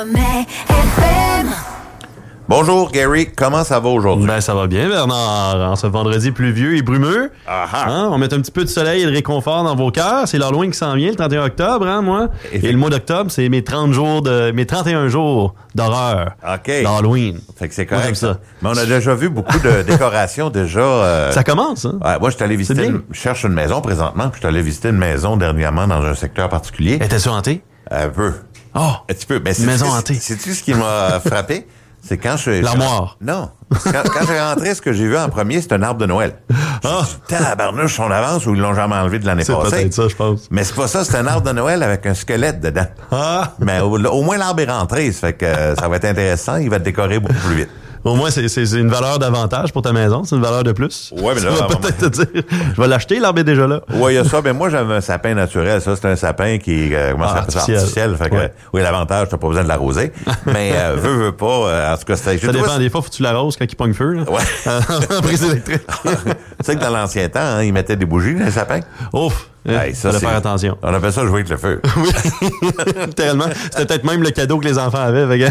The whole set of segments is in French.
Sommet FM. Bonjour Gary, comment ça va aujourd'hui? Ben, ça va bien, Bernard. En ce vendredi pluvieux et brumeux, hein, on met un petit peu de soleil et de réconfort dans vos cœurs. C'est l'Halloween qui s'en vient, le 31 octobre, hein, moi. Et le mois d'octobre, c'est mes 30 jours de, mes 31 jours d'horreur. OK. D'Halloween. Fait que c'est correct. ça. Mais on a déjà vu beaucoup de décorations déjà. euh, Ça commence, hein? ouais, moi, je suis allé visiter, une- je cherche une maison présentement, puis je suis allé visiter une maison dernièrement dans un secteur particulier. Était-tu hanté? Un peu. Oh! Un petit peu. Mais c'est- Maison c'est- hantée. Sais-tu ce qui m'a frappé? C'est quand je... L'armoire. Non. Quand, quand j'ai rentré, ce que j'ai vu en premier, c'est un arbre de Noël. Ah. Tabarnouche, on avance ou ils l'ont jamais enlevé de l'année C'est passée. peut-être ça, je pense. Mais c'est pas ça, c'est un arbre de Noël avec un squelette dedans. Ah! Mais au, au moins l'arbre est rentré, ça fait que euh, ça va être intéressant, il va être décoré beaucoup plus vite. Au moins, c'est- c'est c'est une valeur d'avantage pour ta maison. C'est une valeur de plus. Ouais, mais là, à peut-être te dire, je vais l'acheter, l'arbre est déjà là. Ouais, il y a ça. Mais moi, j'avais un sapin naturel. Ça, c'est un sapin qui euh, comment Ah, ça? artificiel. artificiel. Fait que, Ouais. oui, l'avantage, t'as pas besoin de l'arroser. mais euh, veux, veux pas. euh, en tout cas, c'était. j'ai Ça dépend. Des fois, faut que tu l'arroses quand il pogne feu. Là. Ouais. en prise électrique. tu sais que dans l'ancien temps, hein, ils mettaient des bougies dans les sapins. Ouf! Hey, ça, c'est- faire attention. On appelle ça jouer avec le feu. Oui, littéralement. C'était peut-être même le cadeau que les enfants avaient. que-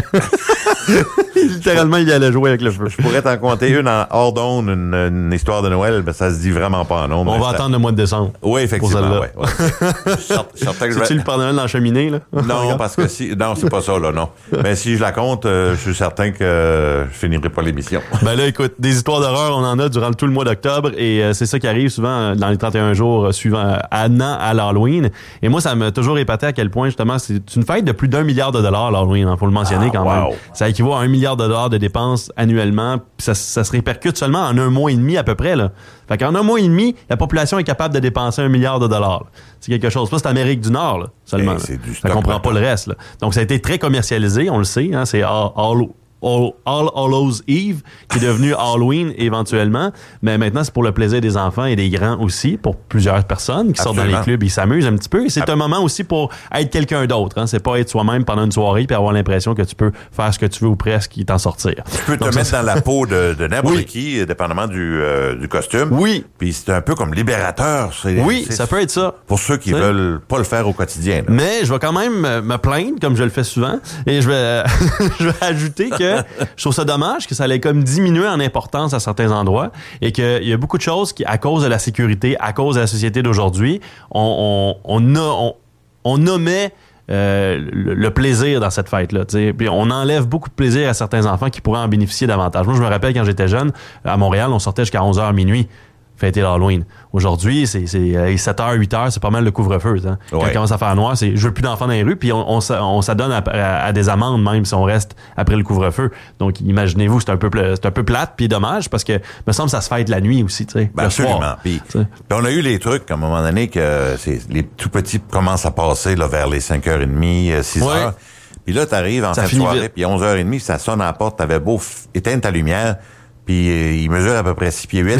littéralement, il allait jouer avec le feu. Je pourrais t'en compter une en hors d'onde, une, une histoire de Noël, mais ça se dit vraiment pas en onde. On va attendre le mois de décembre. Oui, effectivement. Ouais, ouais. C'est-tu le Père Noël dans la cheminée, là? Non, parce que si. Non, c'est pas ça, là, non. Mais si je la compte, euh, je suis certain que euh, je finirai pas l'émission. Ben là, écoute, des histoires d'horreur, on en a durant tout le mois d'octobre et euh, c'est ça qui arrive souvent dans les 31 jours suivants euh, amenant à l'Halloween. Et moi, ça m'a toujours épaté à quel point, justement, c'est une fête de plus d'un milliard de dollars, l'Halloween, hein, faut le mentionner Ah, quand wow. même. Ça équivaut à un milliard de dollars de dépenses annuellement, puis ça, ça se répercute seulement en un mois et demi à peu près, là. Fait qu'en un mois et demi, la population est capable de dépenser un milliard de dollars. là. C'est quelque chose. Ça, c'est Amérique du Nord, là, seulement. Hey, là. c'est du Fait stock qu'on prend maintenant. pas le reste, là. Donc, ça a été très commercialisé, on le sait, hein, c'est all, all- All, All Hallows Eve, qui est devenu Halloween éventuellement. Mais maintenant, c'est pour le plaisir des enfants et des grands aussi, pour plusieurs personnes qui sortent dans les clubs, ils s'amusent un petit peu. Et c'est un moment aussi pour être quelqu'un d'autre. Hein. C'est pas être soi-même pendant une soirée puis avoir l'impression que tu peux faire ce que tu veux ou presque et t'en sortir. Tu peux te Donc, mettre dans la peau de, de n'importe Oui. qui, dépendamment du, euh, du costume. Oui. Puis c'est un peu comme libérateur. Oui, ça peut être ça. Pour ceux qui veulent pas le faire au quotidien. là. Mais je vais quand même euh, me plaindre, comme je le fais souvent, et je vais, je vais ajouter que je trouve ça dommage que ça allait comme diminuer en importance à certains endroits et qu'il y a beaucoup de choses qui, à cause de la sécurité, à cause de la société d'aujourd'hui, on, on, nommait euh, le, plaisir dans cette fête-là. on enlève beaucoup de plaisir à certains enfants qui pourraient en bénéficier davantage. Moi, je me rappelle quand j'étais jeune, à Montréal, on sortait jusqu'à 11h minuit fêter l'Halloween. Aujourd'hui, c'est c'est, euh, 7h, 8h, c'est pas mal le couvre-feu. hein. Quand il commence à faire noir, c'est je veux plus d'enfants dans les rues, puis on, on, on s'adonne à, à- à des amendes même si on reste après le couvre-feu. Donc imaginez-vous, c'est un peu c'est un peu plate puis dommage parce que me semble que ça se fête la nuit aussi, tu sais. Ben, absolument. Puis, on a eu les trucs, à un moment donné, que les tout petits commencent à passer là, vers les 5h30, 6h. Ouais. Puis là, t'arrives en Ça fin de soirée, puis 11h30, ça sonne à la porte, t'avais beau éteindre ta lumière, puis euh, ils mesurent à peu près 6 pieds 8,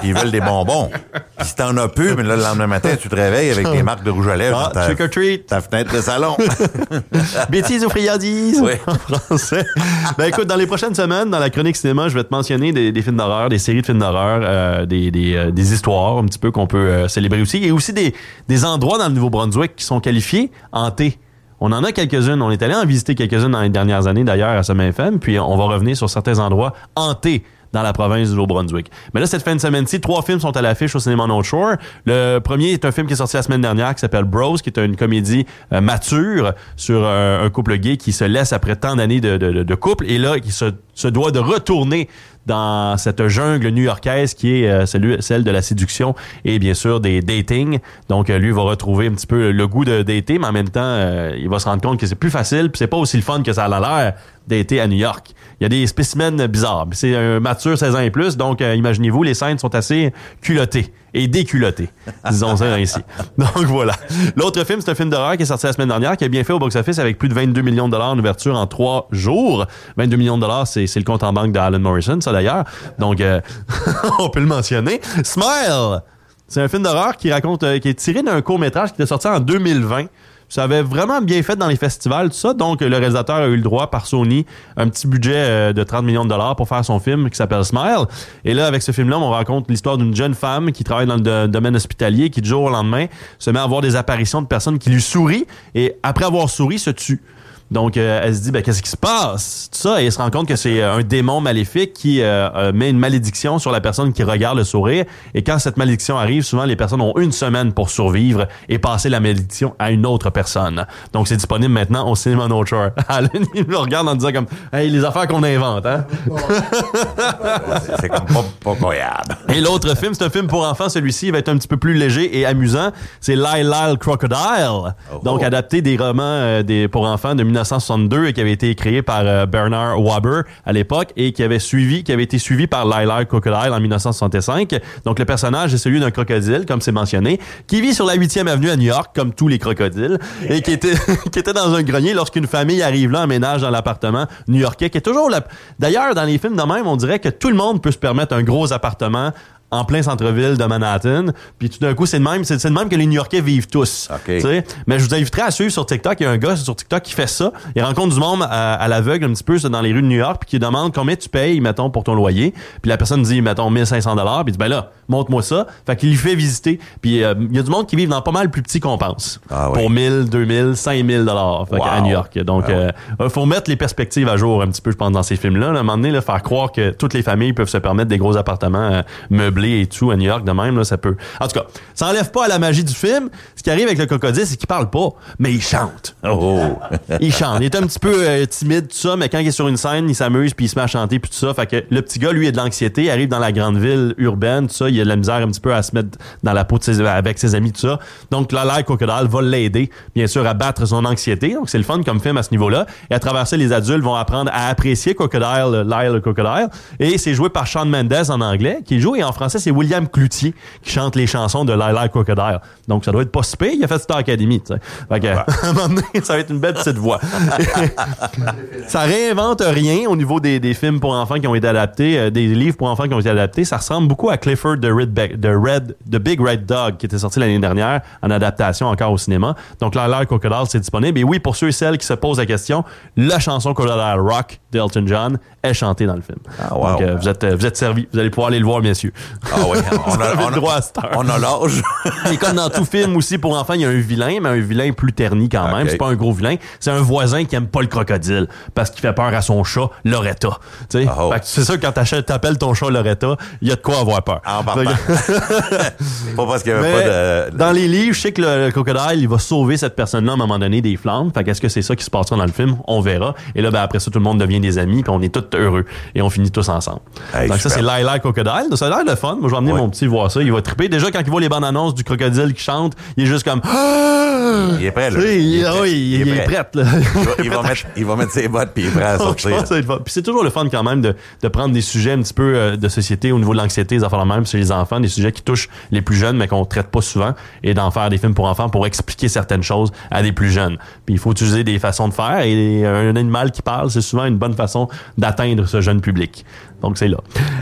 puis ils veulent des bonbons. Puis si t'en as plus, mais là, le lendemain matin, tu te réveilles avec des marques de rouge à lèvres Ah, trick or treat. ta fenêtre de salon. Bêtises ou friandises Oui. en français. Ben écoute, dans les prochaines semaines, dans la chronique cinéma, je vais te mentionner des, des films d'horreur, des séries de films d'horreur, euh, des, des, euh, des histoires un petit peu qu'on peut célébrer aussi, et aussi des, des endroits dans le Nouveau-Brunswick qui sont qualifiés hantés. On en a quelques-unes. On est allé en visiter quelques-unes dans les dernières années, d'ailleurs, à Semaine FM, puis on va revenir sur certains endroits hantés dans la province du Nouveau-Brunswick. Mais là, cette fin de semaine-ci, trois films sont à l'affiche au cinéma North Shore. Le premier est un film qui est sorti la semaine dernière qui s'appelle Bros, qui est une comédie euh, mature sur euh, un couple gay qui se laisse après tant d'années de, de, couple et là, qui se, se doit de retourner dans cette jungle new-yorkaise qui est euh, celle de la séduction et bien sûr des dating. Donc euh, lui va retrouver un petit peu le goût de dater, mais en même temps, euh, il va se rendre compte que c'est plus facile, puis c'est pas aussi le fun que ça a l'air dater à New York. Il y a des spécimens bizarres. C'est un mature 16 ans et plus, donc imaginez-vous, les scènes sont assez culottées et déculottées, disons ça ainsi. Donc voilà. L'autre film, c'est un film d'horreur qui est sorti la semaine dernière, qui a bien fait au box-office avec plus de 22 millions de dollars en ouverture en trois jours. 22 millions de dollars, c'est c'est le compte en banque d'Alan Morrison, ça d'ailleurs. Donc, euh, on peut le mentionner. Smile! C'est un film d'horreur qui raconte, euh, qui est tiré d'un court-métrage qui était sorti en 2020. Ça avait vraiment bien fait dans les festivals, tout ça. Donc, le réalisateur a eu le droit par Sony un petit budget euh, de 30 millions de dollars pour faire son film qui s'appelle Smile. Et là, avec ce film-là, on raconte l'histoire d'une jeune femme qui travaille dans le do- domaine hospitalier qui, du jour au lendemain, se met à avoir des apparitions de personnes qui lui sourient et, après avoir souri, se tue. Donc, euh, elle se dit, ben, qu'est-ce qui se passe? Tout ça, et elle se rend compte que c'est euh, un démon maléfique qui euh, euh, met une malédiction sur la personne qui regarde le sourire. Et quand cette malédiction arrive, souvent, les personnes ont une semaine pour survivre et passer la malédiction à une autre personne. Donc, c'est disponible maintenant au cinéma No Shore. Elle me regarde en disant comme, hey, les affaires qu'on invente, hein? C'est comme pas, pas croyable. Et l'autre film, c'est un film pour enfants. Celui-ci il va être un petit peu plus léger et amusant. C'est Lyle Lyle Crocodile. Donc, adapté des romans euh, des, pour enfants de 1962 et qui avait été créé par euh, Bernard Waber à l'époque et qui avait suivi, qui avait été suivi par Lyle Crocodile en 1965. Donc, le personnage est celui d'un crocodile, comme c'est mentionné, qui vit sur la 8e avenue à New York, comme tous les crocodiles, et qui était, qui était dans un grenier lorsqu'une famille arrive là, emménage dans l'appartement new-yorkais, qui est toujours la... D'ailleurs, dans les films de même, on dirait que tout le monde peut se permettre un gros appartement en plein centre-ville de Manhattan. Puis tout d'un coup, c'est de même, c'est de même que les New-Yorkais vivent tous. OK. Tu sais. Mais je vous inviterai à suivre sur TikTok. Il y a un gars sur TikTok qui fait ça. Il rencontre du monde à, à l'aveugle un petit peu dans les rues de New York, puis qui demande combien tu payes, mettons, pour ton loyer. Puis la personne dit, mettons, 1500 dollars. Puis il dit, ben là, montre-moi ça. Fait qu'il lui fait visiter. Puis euh, il y a du monde qui vit dans pas mal plus petit qu'on pense. Ah oui. Pour 1000, 2000, 5000 dollars. Wow. à New York. Donc, Ah ouais. euh, faut mettre les perspectives à jour un petit peu, je pense, dans ces films-là. là. À un moment donné, là, faire croire que toutes les familles peuvent se permettre des gros appartements euh, et tout à New York de même, là, ça peut. En tout cas, ça enlève pas à la magie du film. Ce qui arrive avec le crocodile, c'est qu'il parle pas, mais il chante. Oh. Il chante. Il est un petit peu euh, timide, tout ça, mais quand il est sur une scène, il s'amuse, puis il se met à chanter, puis tout ça. Fait que le petit gars, lui, a de l'anxiété, il arrive dans la grande ville urbaine, tout ça. Il a de la misère un petit peu à se mettre dans la peau de ses, avec ses amis, tout ça. Donc, là, l'air crocodile va l'aider, bien sûr, à battre son anxiété. Donc, c'est le fun comme film à ce niveau-là. Et à travers ça, les adultes vont apprendre à apprécier Crocodile, Lyle le Crocodile. Et c'est joué par Sean Mendes en anglais, qui joue, et en français, c'est William Cloutier qui chante les chansons de Lyle Crocodile. Donc, ça doit être pas si pire. Il a fait Star Academy. Fait que, à un moment donné, ça va être une belle petite voix. ça réinvente rien au niveau des, des films pour enfants qui ont été adaptés, euh, des livres pour enfants qui ont été adaptés. Ça ressemble beaucoup à Clifford the Red, Be- the Red, the Big Red Dog qui était sorti l'année dernière en adaptation encore au cinéma. Donc là, l'air Crocodile, c'est disponible. Et oui, pour ceux et celles qui se posent la question, la chanson Crocodile Rock d'Elton John est chantée dans le film. Ah, wow. Donc euh, vous êtes euh, vous êtes servis. Vous allez pouvoir aller le voir, bien sûr. Ah oui, on a, on a- droit à on a l'âge. Et comme dans tout film aussi pour enfants, il y a un vilain, mais un vilain plus terni quand même. C'est pas un gros vilain. C'est un voisin qui aime pas le crocodile parce qu'il fait peur à son chat, Loretta. Tu sais? Oh. C'est sûr que quand t'appelles ton chat Loretta, il y a de quoi avoir peur. En partant. pas parce qu'il n'y avait pas de. dans les livres, je sais que le, le crocodile, il va sauver cette personne-là à un moment donné des flammes. Fait qu'est-ce que c'est ça qui se passera dans le film? On verra. Et là, ben, après ça, tout le monde devient des amis, puis on est tous heureux. Et on finit tous ensemble. Hey, Donc ça, c'est. Lila Crocodile. Ça a l'air de fun. Moi, je vais emmener Ouais. mon petit voir ça. Il va triper. Déjà, quand il voit les bandes annonces du crocodile qui chante, il est juste comme... Il est prêt, là. Il, est ah prêt. oui, il, il est prêt. là. Il va, mettre, il va mettre ses bottes puis il est prêt à sortir. Puis c'est toujours le fun quand même de, de prendre des sujets un petit peu euh, de société au niveau de l'anxiété, des affaires même chez les enfants, des sujets qui touchent les plus jeunes mais qu'on traite pas souvent et d'en faire des films pour enfants pour expliquer certaines choses à des plus jeunes. Puis il faut utiliser des façons de faire et un animal qui parle, c'est souvent une bonne façon d'atteindre ce jeune public. Donc c'est là.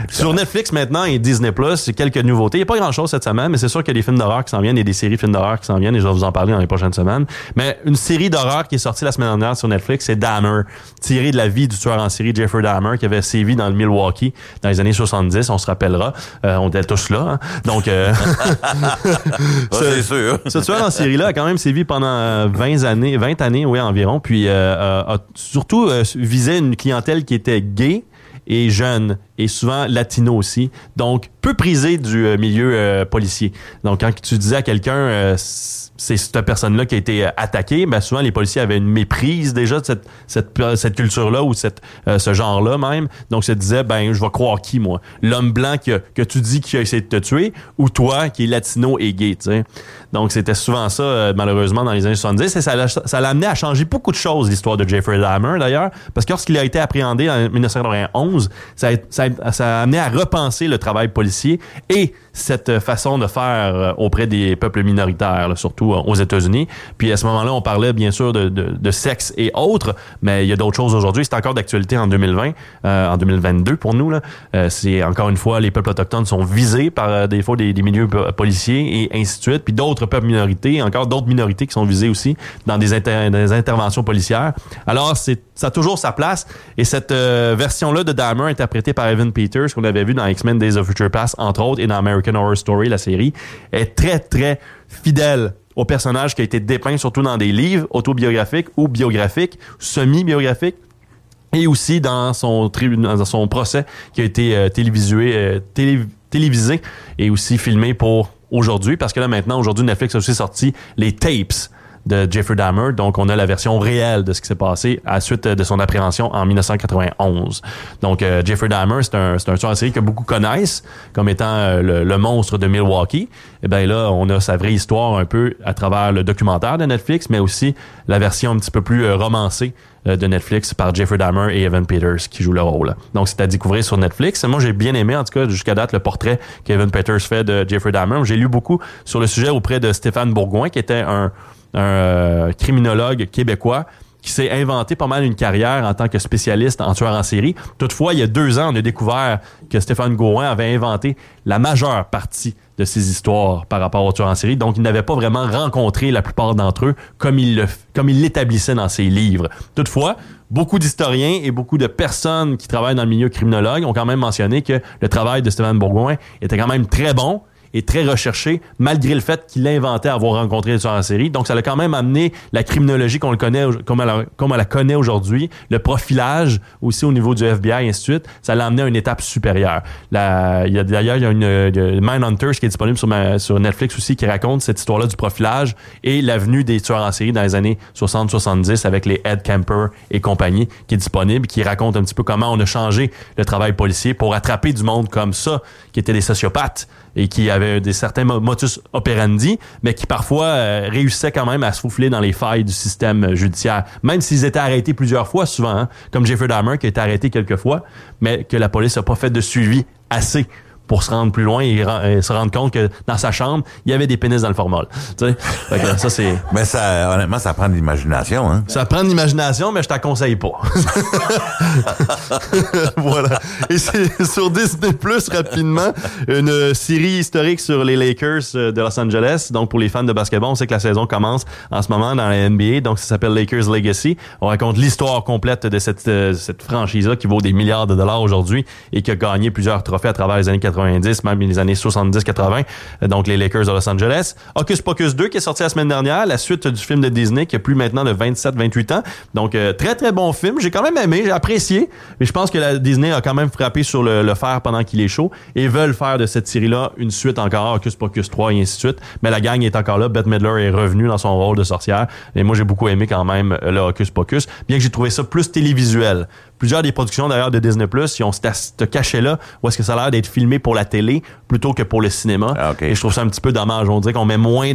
Sur Netflix maintenant et Disney Plus, c'est quelques nouveautés. Il n'y a pas grand chose cette semaine, mais c'est sûr qu'il y a des films d'horreur qui s'en viennent et des séries de films d'horreur qui s'en viennent et je vais vous en parler dans les prochaines semaines. Mais une série d'horreur qui est sortie la semaine dernière sur Netflix, c'est Dahmer, tirée de la vie du tueur en série Jeffrey Dahmer qui avait sévi dans le Milwaukee dans les années 70, on se rappellera. Euh, on était tous là. hein. Donc euh, c'est sûr. ce tueur en série-là a quand même sévi pendant euh, 20 années, 20 années, oui, environ. Puis euh, euh, a surtout euh, visait une clientèle qui était gay et jeune et souvent latino aussi. Donc, peu prisé du euh, milieu euh, policier. Donc, quand tu disais à quelqu'un, euh, c'est cette personne-là qui a été attaquée, ben souvent les policiers avaient une méprise déjà de cette, cette, cette culture-là ou cette, ce genre-là même. Donc, se disait, ben, je vais croire qui, moi? L'homme blanc qui a- que tu dis qui a essayé de te tuer ou toi qui est latino et gay, tu sais? Donc, c'était souvent ça, malheureusement, dans les années 70. Et ça l'a amené à changer beaucoup de choses, l'histoire de Jeffrey Dahmer, d'ailleurs. Parce que lorsqu'il a été appréhendé en 1991, ça ça a amené à repenser le travail policier et cette façon de faire euh, auprès des peuples minoritaires, surtout euh, aux États-Unis. Puis à ce moment-là, on parlait bien sûr de, de- sexe et autres, mais il y a d'autres choses aujourd'hui. C'est encore d'actualité en 2020, euh, en 2022 pour nous. c'est encore une fois, les peuples autochtones sont visés par euh, des fois des, milieux po- policiers et ainsi de suite. Puis d'autres peuples minorités, encore d'autres minorités qui sont visées aussi dans des, inter- des interventions policières. Alors, ça a toujours sa place. Et cette version-là de Dahmer, interprétée par Evan Peters, qu'on avait vu dans X-Men Days of Future Past, entre autres, et dans American Horror Story, la série, est très, très fidèle au personnage qui a été dépeint surtout dans des livres autobiographiques ou biographiques, semi-biographiques et aussi dans son, dans son procès qui a été euh, télévisué, euh, télévisé et aussi filmé pour aujourd'hui, parce que là maintenant, aujourd'hui, Netflix a aussi sorti les tapes de Jeffrey Dahmer. Donc, on a la version réelle de ce qui s'est passé à la suite de son appréhension en 1991. Donc, euh, Jeffrey Dahmer, c'est un, c'est un série que beaucoup connaissent comme étant euh, le, monstre de Milwaukee. Et eh bien là, on a sa vraie histoire un peu à travers le documentaire de Netflix, mais aussi la version un petit peu plus euh, romancée de Netflix par Jeffrey Dahmer et Evan Peters qui jouent le rôle. Donc, c'est à découvrir sur Netflix. Moi, j'ai bien aimé, en tout cas, jusqu'à date, le portrait qu'Evan Peters fait de Jeffrey Dahmer. J'ai lu beaucoup sur le sujet auprès de Stéphane Bourgoin, qui était un, un euh, criminologue québécois qui s'est inventé pas mal une carrière en tant que spécialiste en tueur en série. Toutefois, il y a deux ans, on a découvert que Stéphane Gouin avait inventé la majeure partie de ses histoires par rapport aux tueurs en série. Donc, il n'avait pas vraiment rencontré la plupart d'entre eux comme il comme il l'établissait dans ses livres. Toutefois, beaucoup d'historiens et beaucoup de personnes qui travaillent dans le milieu criminologue ont quand même mentionné que le travail de Stéphane Bourgoin était quand même très bon est très recherché, malgré le fait qu'il inventé avoir rencontré tueurs en série. Donc, ça a quand même amené la criminologie qu'on le connaît, comme elle, comme elle la connaît aujourd'hui, le profilage aussi au niveau du FBI et ainsi de suite. Ça l'a amené à une étape supérieure. La, il y a, d'ailleurs, il y a une, Mindhunters qui est disponible sur, sur Netflix aussi qui raconte cette histoire-là du profilage et l'avenue des tueurs en série dans les années 60-70 avec les Ed Camper et compagnie qui est disponible, qui raconte un petit peu comment on a changé le travail policier pour attraper du monde comme ça, qui étaient des sociopathes et qui avaient des certains motus operandi, mais qui parfois euh, réussissaient quand même à se faufiler dans les failles du système judiciaire, même s'ils étaient arrêtés plusieurs fois, souvent, hein, comme Jeffrey Dahmer qui a été arrêté quelques fois, mais que la police n'a pas fait de suivi assez pour se rendre plus loin et, se rendre compte que dans sa chambre, il y avait des pénis dans le formol. Tu sais? ça, c'est... Mais ça, honnêtement, ça prend de l'imagination, hein? Ça prend de l'imagination, mais je t'acconseille pas. voilà. Et c'est sur Disney Plus, rapidement, une série historique sur les Lakers euh, de Los Angeles. Donc, pour les fans de basketball, on sait que la saison commence en ce moment dans la NBA. Donc, ça s'appelle Lakers Legacy. On raconte l'histoire complète de cette, euh, cette franchise-là qui vaut des milliards de dollars aujourd'hui et qui a gagné plusieurs trophées à travers les années 80 90, même les années 70-80, donc les Lakers de Los Angeles. Hocus Pocus 2 qui est sorti la semaine dernière, la suite du film de Disney qui a plus maintenant de 27-28 ans. Donc euh, très très bon film, j'ai quand même aimé, j'ai apprécié, mais je pense que la Disney a quand même frappé sur le, fer pendant qu'il est chaud et veulent faire de cette série-là une suite encore, Hocus Pocus 3 et ainsi de suite. Mais la gang est encore là, Bette Midler est revenu dans son rôle de sorcière et moi j'ai beaucoup aimé quand même le Hocus Pocus, bien que j'ai trouvé ça plus télévisuel plusieurs des productions d'ailleurs de Disney Plus, ils ont ce cachet-là où est-ce que ça a l'air d'être filmé pour la télé plutôt que pour le cinéma. Ah, Et je trouve ça un petit peu dommage. On dirait qu'on met moins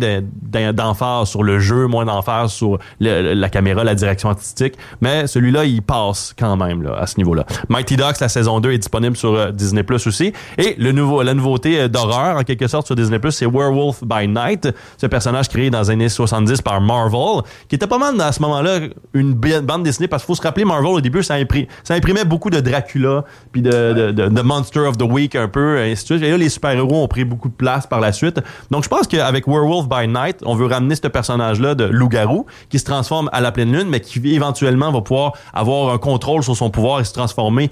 d'emphase sur le jeu, moins d'emphase sur la caméra, la direction artistique. Mais celui-là, il passe quand même là, à ce niveau-là. Mighty Ducks, la saison 2 est disponible sur euh, Disney Plus aussi. Et le nouveau, la nouveauté euh, d'horreur, en quelque sorte, sur Disney Plus, c'est Werewolf by Night. Ce personnage créé dans les années 70 par Marvel, qui était pas mal à ce moment-là une bande dessinée, parce qu'il faut se rappeler, Marvel, au début, ça a imprimé ça imprimait beaucoup de Dracula, puis de, de, de, Monster of the Week un peu, et ainsi de suite. Et là, les super-héros ont pris beaucoup de place par la suite. Donc, je pense qu'avec Werewolf by Night, on veut ramener ce personnage-là de loup-garou qui se transforme à la pleine lune, mais qui éventuellement va pouvoir avoir un contrôle sur son pouvoir et se transformer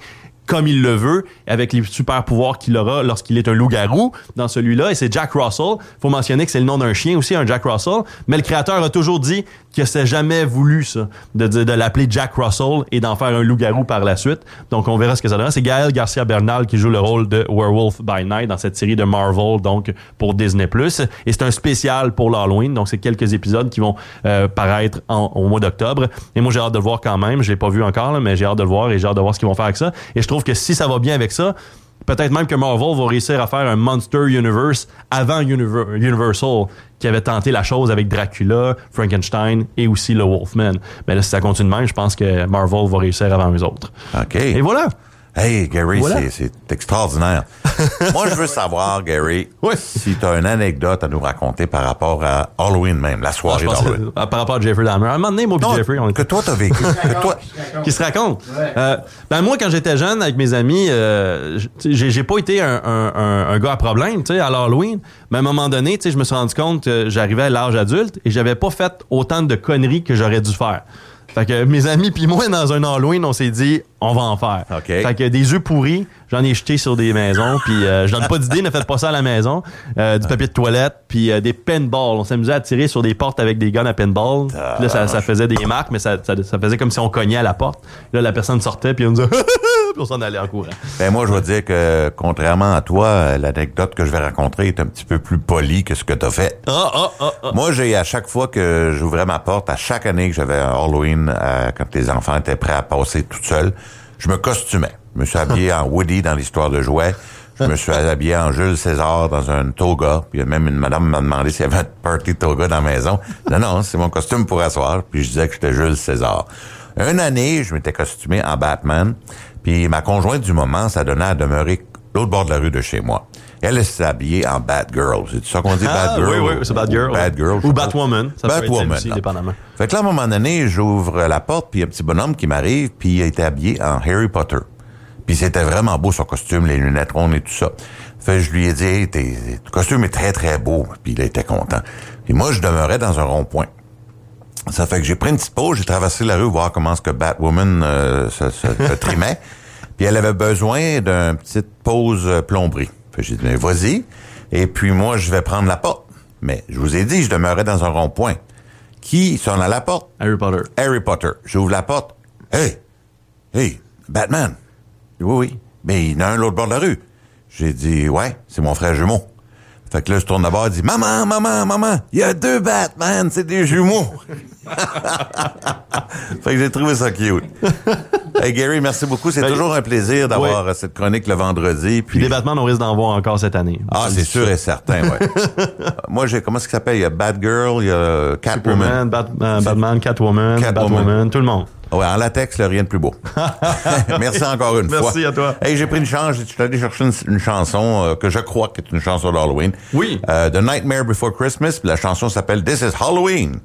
comme il le veut, avec les super pouvoirs qu'il aura lorsqu'il est un loup-garou dans celui-là. Et c'est Jack Russell. faut mentionner que c'est le nom d'un chien aussi, un Jack Russell. Mais le créateur a toujours dit que c'est jamais voulu, ça, de, de, l'appeler Jack Russell et d'en faire un loup-garou par la suite. Donc, on verra ce que ça donne. C'est Gaël Garcia Bernal qui joue le rôle de Werewolf by Night dans cette série de Marvel, donc pour Disney+. Et c'est un spécial pour l'Halloween. Donc, c'est quelques épisodes qui vont euh, paraître au mois d'octobre. Et moi, j'ai hâte de le voir quand même. Je l'ai pas vu encore, mais j'ai hâte de le voir et j'ai hâte de voir ce qu'ils vont faire avec ça. Et je trouve que si ça va bien avec ça, peut-être même que Marvel va réussir à faire un Monster Universe avant Universal qui avait tenté la chose avec Dracula, Frankenstein et aussi le Wolfman. Mais là, si ça continue de même, je pense que Marvel va réussir avant les autres. OK. Et voilà. Hey, Gary, c'est extraordinaire. Moi, je veux savoir, Gary, si tu as une anecdote à nous raconter par rapport à Halloween même, la soirée ah, d'Halloween. Par rapport à Jeffrey Dahmer. À un moment donné, moi non, Jeffrey, on que toi, t'as vécu. que toi... Qui se raconte. Euh, ben moi, quand j'étais jeune avec mes amis, euh, j'ai pas été un, un, un, gars à problème, tu sais, à l'Halloween. Mais à un moment donné, tu sais, je me suis rendu compte que j'arrivais à l'âge adulte et j'avais pas fait autant de conneries que j'aurais dû faire. Fait que mes amis puis moi, dans un Halloween, on s'est dit, on va en faire. OK. Fait que des œufs pourris, j'en ai jeté sur des maisons, puis euh, je donne pas d'idée, ne faites pas ça à la maison. Euh, du papier de toilette, puis euh, des pinballs. On s'amusait à tirer sur des portes avec des guns à pinball. Puis là, ça, ça faisait des marques, mais ça, ça, ça faisait comme si on cognait à la porte. Là, la personne sortait, puis on disait, puis on s'en allait en courant. Ben moi, je veux dire que, contrairement à toi, l'anecdote que je vais raconter est un petit peu plus polie que ce que tu as fait. Ah, ah, ah, ah. Moi, j'ai à chaque fois que j'ouvrais ma porte, à chaque année que j'avais un Halloween, euh, quand les enfants étaient prêts à passer tout seuls, je me costumais. Je me suis habillé en Woody dans l'histoire de jouets. Je me suis habillé en Jules César dans un toga. Puis même une madame m'a demandé s'il y avait un party toga dans la maison. Non, non, c'est mon costume pour asseoir. Puis je disais que j'étais Jules César. Une année, je m'étais costumé en Batman. Puis ma conjointe du moment, ça donnait à demeurer l'autre bord de la rue de chez moi. Elle, s'est habillée en Batgirl. C'est ça qu'on dit, Ah, Batgirl? oui, oui, c'est Batgirl. Batgirl. je Ou. Batwoman. Ça Batwoman. aussi, dépendamment. Fait que là, à un moment donné, j'ouvre la porte, puis il y a un petit bonhomme qui m'arrive, puis il était habillé en Harry Potter. Puis c'était vraiment beau, son costume, les lunettes rondes et tout ça. Fait que je lui ai dit, hey, ton costume est très, très beau. Puis il était content. Puis moi, je demeurais dans un rond-point. Ça fait que j'ai pris une petite pause, j'ai traversé la rue voir comment est-ce que Batwoman euh, se, se- se trimait. Puis elle avait besoin d'une petite pause euh, plomberie. J'ai dit, mais vas-y. Et puis moi, je vais prendre la porte. Mais je vous ai dit, je demeurais dans un rond-point. Qui sonne à la porte? Harry Potter. Harry Potter. J'ouvre la porte. Hey! Hey! Batman! Oui, oui. Mais il y en a un l'autre bord de la rue. J'ai dit, ouais, c'est mon frère jumeau. Fait que là, je tourne d'abord et dit, maman, maman, maman, il y a deux Batman, c'est des jumeaux. fait que j'ai trouvé ça cute. hey Gary, merci beaucoup. C'est Ben, toujours un plaisir d'avoir ouais. euh, cette chronique le vendredi. Puis des Batman, on risque d'en voir encore cette année. Ah, c'est sûr et certain, ouais. Moi, j'ai, comment est-ce qu'il s'appelle? Il y a Batgirl, il y a Catwoman. Bat- euh, Batman, Catwoman, Catwoman. Batwoman, tout le monde. Ouais, en latex, là, rien de plus beau. Merci encore une fois. Merci à toi. Hey, j'ai pris une chance, je suis allé chercher une, une chanson euh, que je crois que est une chanson d'Halloween. Oui. Euh, The Nightmare Before Christmas, la chanson s'appelle This is Halloween.